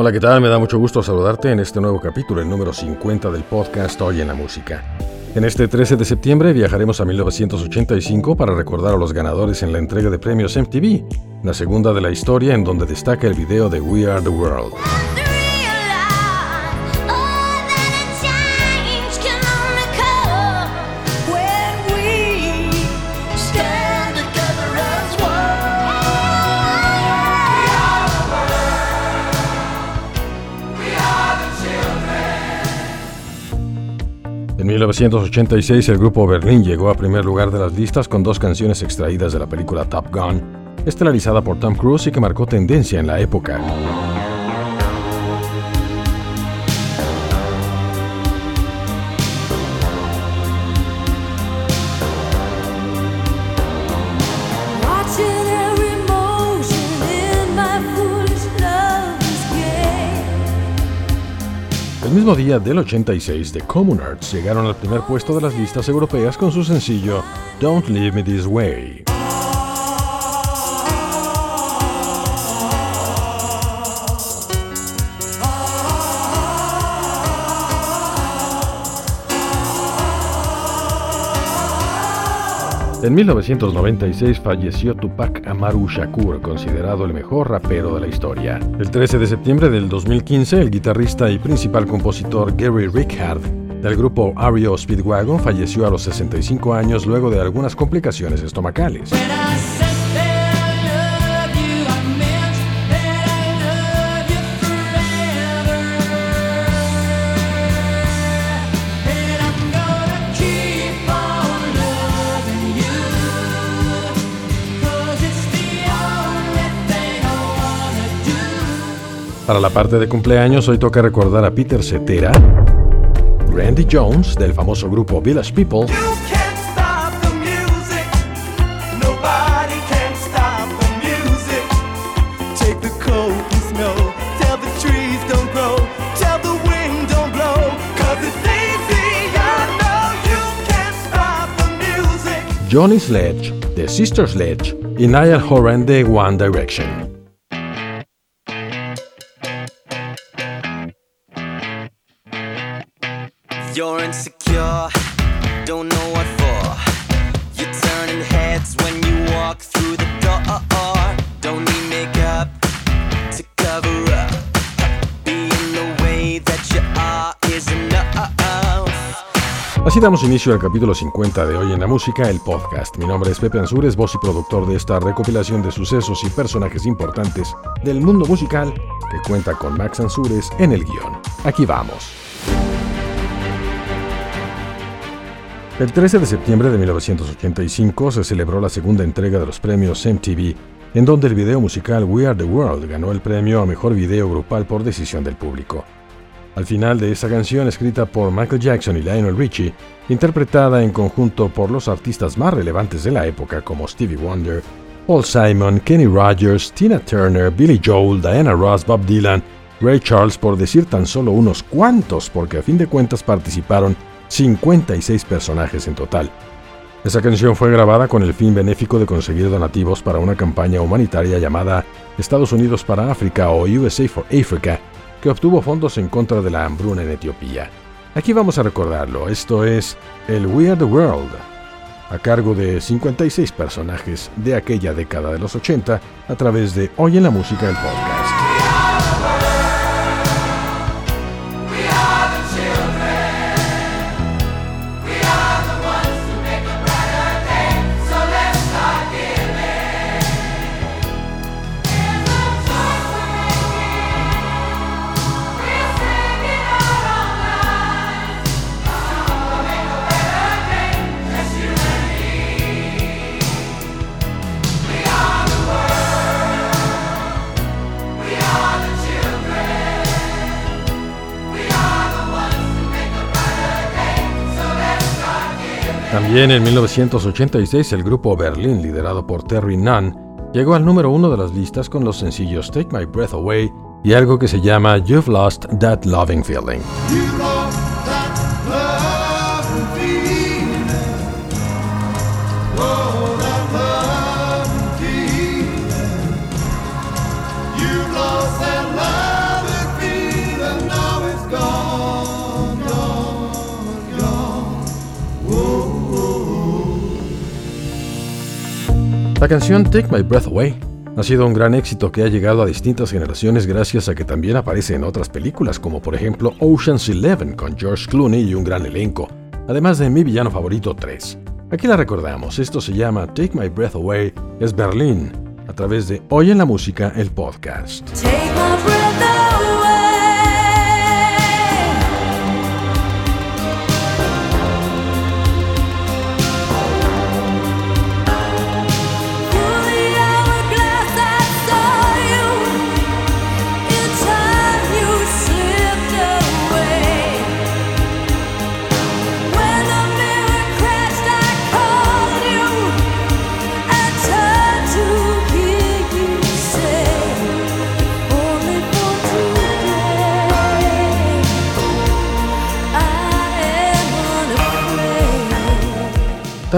Hola, ¿qué tal? Me da mucho gusto saludarte en este nuevo capítulo, el número 50 del podcast Hoy en la música. En este 13 de septiembre viajaremos a 1985 para recordar a los ganadores en la entrega de premios MTV, la segunda de la historia en donde destaca el video de We Are the World. En 1986 el grupo Berlín llegó a primer lugar de las listas con dos canciones extraídas de la película Top Gun, estelarizada por Tom Cruise y que marcó tendencia en la época. Mismo día del 86, The Common Arts llegaron al primer puesto de las listas europeas con su sencillo Don't Leave Me This Way. En 1996 falleció Tupac Amaru Shakur, considerado el mejor rapero de la historia. El 13 de septiembre del 2015, el guitarrista y principal compositor Gary Rickard del grupo REO Speedwagon falleció a los 65 años luego de algunas complicaciones estomacales. Para la parte de cumpleaños hoy toca recordar a Peter Cetera, Randy Jones del famoso grupo Village People, Johnny Sledge de Sister Sledge y Niall Horan de One Direction. Así damos inicio al capítulo 50 de Hoy en la Música, el podcast. Mi nombre es Pepe Ansures, voz y productor de esta recopilación de sucesos y personajes importantes del mundo musical que cuenta con Max Ansures en el guion. Aquí vamos. El 13 de septiembre de 1985 se celebró la segunda entrega de los premios MTV, en donde el video musical We Are the World ganó el premio a mejor video grupal por decisión del público. Al final de esa canción, escrita por Michael Jackson y Lionel Richie, interpretada en conjunto por los artistas más relevantes de la época como Stevie Wonder, Paul Simon, Kenny Rogers, Tina Turner, Billy Joel, Diana Ross, Bob Dylan, Ray Charles, por decir tan solo unos cuantos, porque a fin de cuentas participaron 56 personajes en total. Esa canción fue grabada con el fin benéfico de conseguir donativos para una campaña humanitaria llamada Estados Unidos para África o USA for Africa, que obtuvo fondos en contra de la hambruna en Etiopía. Aquí vamos a recordarlo, esto es el We Are the World, a cargo de 56 personajes de aquella década de los 80 a través de Hoy en la Música del podcast. También en 1986 el grupo Berlin, liderado por Terry Nunn, llegó al número uno de las listas con los sencillos Take My Breath Away y algo que se llama You've Lost That Loving Feeling. La canción Take My Breath Away ha sido un gran éxito que ha llegado a distintas generaciones gracias a que también aparece en otras películas como por ejemplo Ocean's Eleven con George Clooney y un gran elenco, además de Mi Villano Favorito 3. Aquí la recordamos, esto se llama Take My Breath Away, es Berlín, a través de Hoy en la Música, el podcast.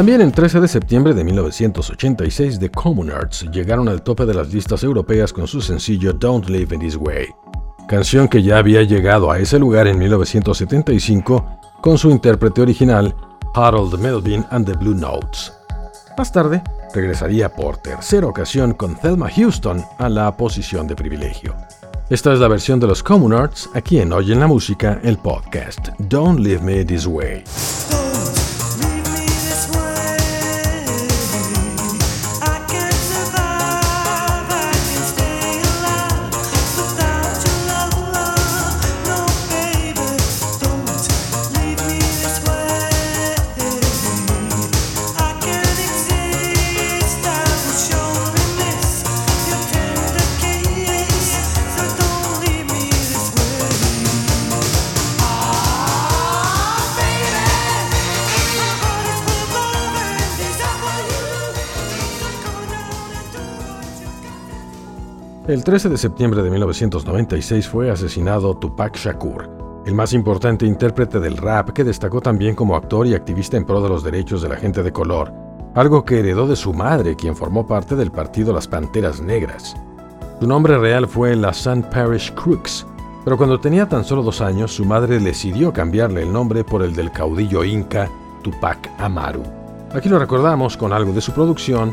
También el 13 de septiembre de 1986, The Communards llegaron al tope de las listas europeas con su sencillo Don't Live in This Way, canción que ya había llegado a ese lugar en 1975 con su intérprete original, Harold Melvin and the Blue Notes. Más tarde, regresaría por tercera ocasión con Thelma Houston a la posición de privilegio. Esta es la versión de los Communards aquí en Oye en la Música, el podcast Don't Leave Me This Way. El 13 de septiembre de 1996 fue asesinado Tupac Shakur, el más importante intérprete del rap que destacó también como actor y activista en pro de los derechos de la gente de color, algo que heredó de su madre, quien formó parte del partido Las Panteras Negras. Su nombre real fue la St. Parish Crooks, pero cuando tenía tan solo dos años, su madre decidió cambiarle el nombre por el del caudillo inca Tupac Amaru. Aquí lo recordamos con algo de su producción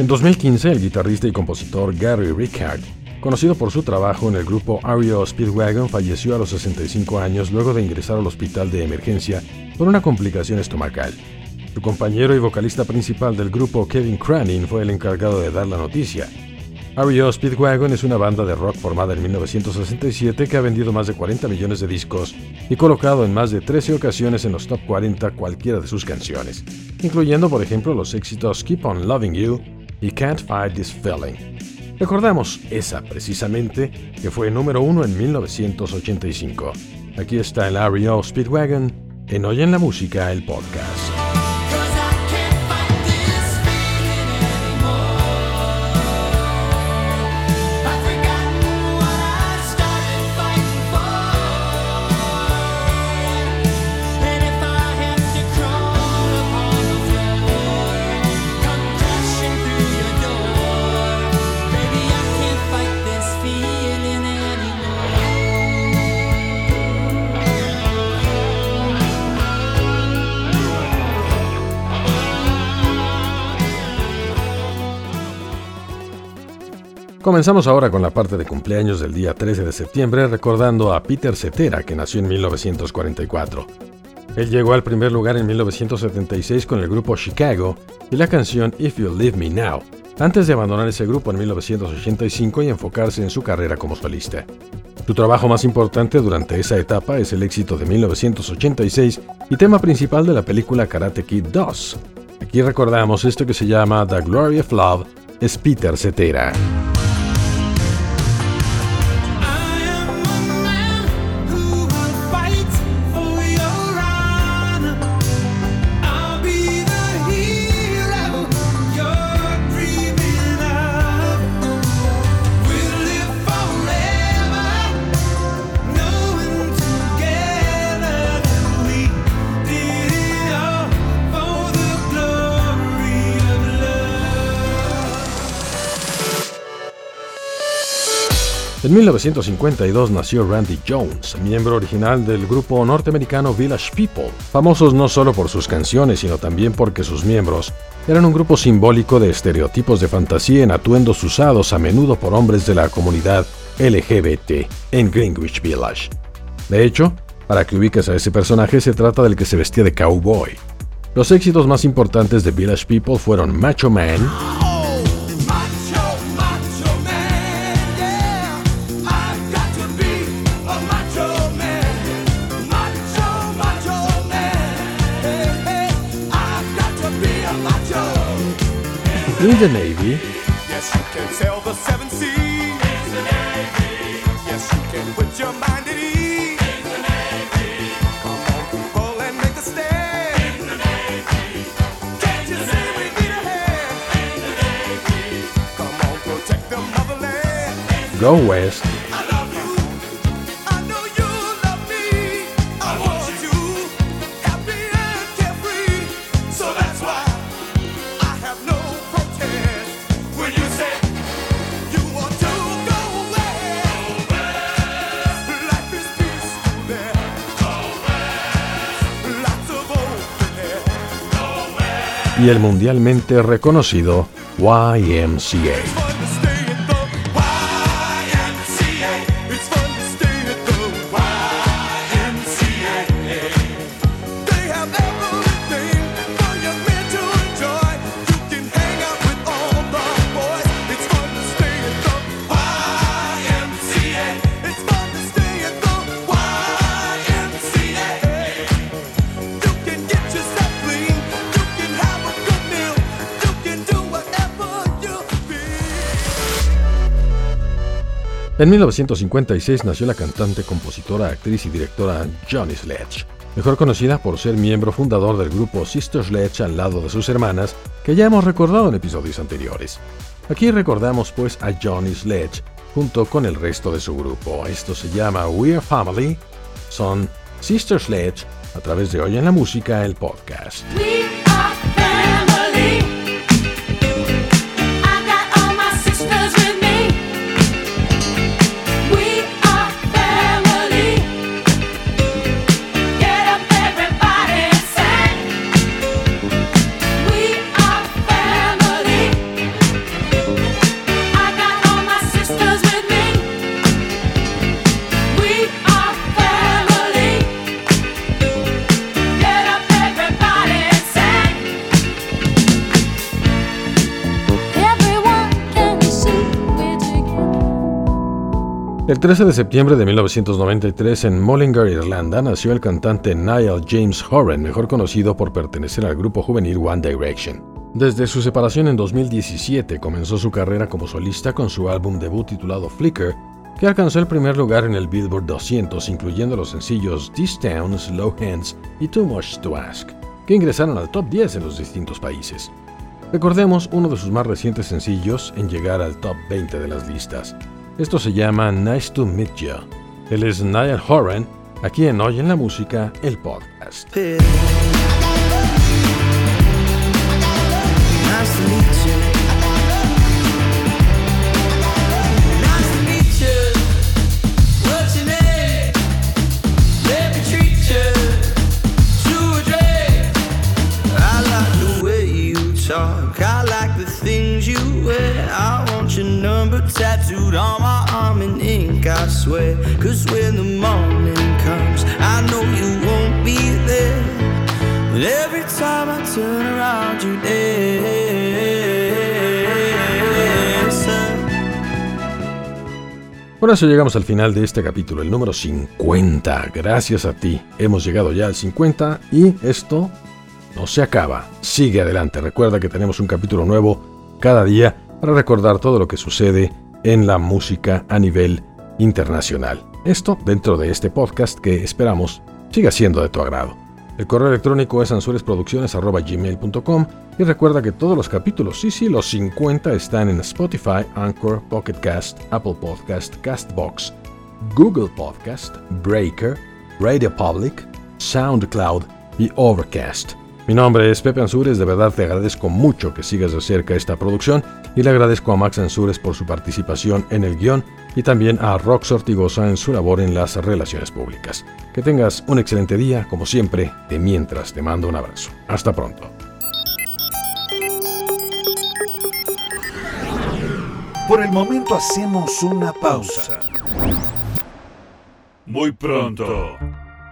En 2015, el guitarrista y compositor Gary Rickard, conocido por su trabajo en el grupo Ario Speedwagon, falleció a los 65 años luego de ingresar al hospital de emergencia por una complicación estomacal. Su compañero y vocalista principal del grupo, Kevin Cranin, fue el encargado de dar la noticia. Ario Speedwagon es una banda de rock formada en 1967 que ha vendido más de 40 millones de discos y colocado en más de 13 ocasiones en los top 40 cualquiera de sus canciones, incluyendo por ejemplo los éxitos Keep On Loving You, y Can't Fight This Feeling. Recordemos esa precisamente, que fue número uno en 1985. Aquí está el REO Speedwagon en Hoy en la Música, el podcast. Comenzamos ahora con la parte de cumpleaños del día 13 de septiembre recordando a Peter Cetera, que nació en 1944. Él llegó al primer lugar en 1976 con el grupo Chicago y la canción If You Leave Me Now, antes de abandonar ese grupo en 1985 y enfocarse en su carrera como solista. Su trabajo más importante durante esa etapa es el éxito de 1986 y tema principal de la película Karate Kid 2. Aquí recordamos esto que se llama The Glory of Love, es Peter Cetera. En 1952 nació Randy Jones, miembro original del grupo norteamericano Village People, famosos no solo por sus canciones, sino también porque sus miembros eran un grupo simbólico de estereotipos de fantasía en atuendos usados a menudo por hombres de la comunidad LGBT en Greenwich Village. De hecho, para que ubiques a ese personaje se trata del que se vestía de cowboy. Los éxitos más importantes de Village People fueron Macho Man, in the Navy. Yes, you can sail the seven seas. In the Navy. Yes, you can put your mind at ease. In the y el mundialmente reconocido YMCA. En 1956 nació la cantante, compositora, actriz y directora Johnny Sledge, mejor conocida por ser miembro fundador del grupo Sister Sledge al lado de sus hermanas, que ya hemos recordado en episodios anteriores. Aquí recordamos pues a Johnny Sledge junto con el resto de su grupo. Esto se llama We're Family, son Sister Sledge a través de Hoy en la Música, el podcast. El 13 de septiembre de 1993 en Mullingar, Irlanda, nació el cantante Niall James Horan, mejor conocido por pertenecer al grupo juvenil One Direction. Desde su separación en 2017 comenzó su carrera como solista con su álbum debut titulado Flicker, que alcanzó el primer lugar en el Billboard 200, incluyendo los sencillos This Town, Slow Hands y Too Much to Ask, que ingresaron al top 10 en los distintos países. Recordemos uno de sus más recientes sencillos en llegar al top 20 de las listas. Esto se llama Nice to Meet You. Él es Niall Horan, aquí en Hoy en la Música, el podcast. Por eso llegamos al final de este capítulo, el número 50. Gracias a ti. Hemos llegado ya al 50 y esto no se acaba. Sigue adelante. Recuerda que tenemos un capítulo nuevo cada día para recordar todo lo que sucede en la música a nivel internacional. Esto dentro de este podcast que esperamos siga siendo de tu agrado. El correo electrónico es ansuresproducciones.gmail.com y recuerda que todos los capítulos, sí, sí, los 50 están en Spotify, Anchor, Pocket Cast, Apple Podcast, Castbox, Google Podcast, Breaker, Radio Public, SoundCloud y Overcast. Mi nombre es Pepe Ansures, de verdad te agradezco mucho que sigas de cerca esta producción y le agradezco a Max Ansures por su participación en el guion y también a Rox Ortigosa en su labor en las relaciones públicas. Que tengas un excelente día, como siempre, de mientras te mando un abrazo. Hasta pronto. Por el momento hacemos una pausa. Muy pronto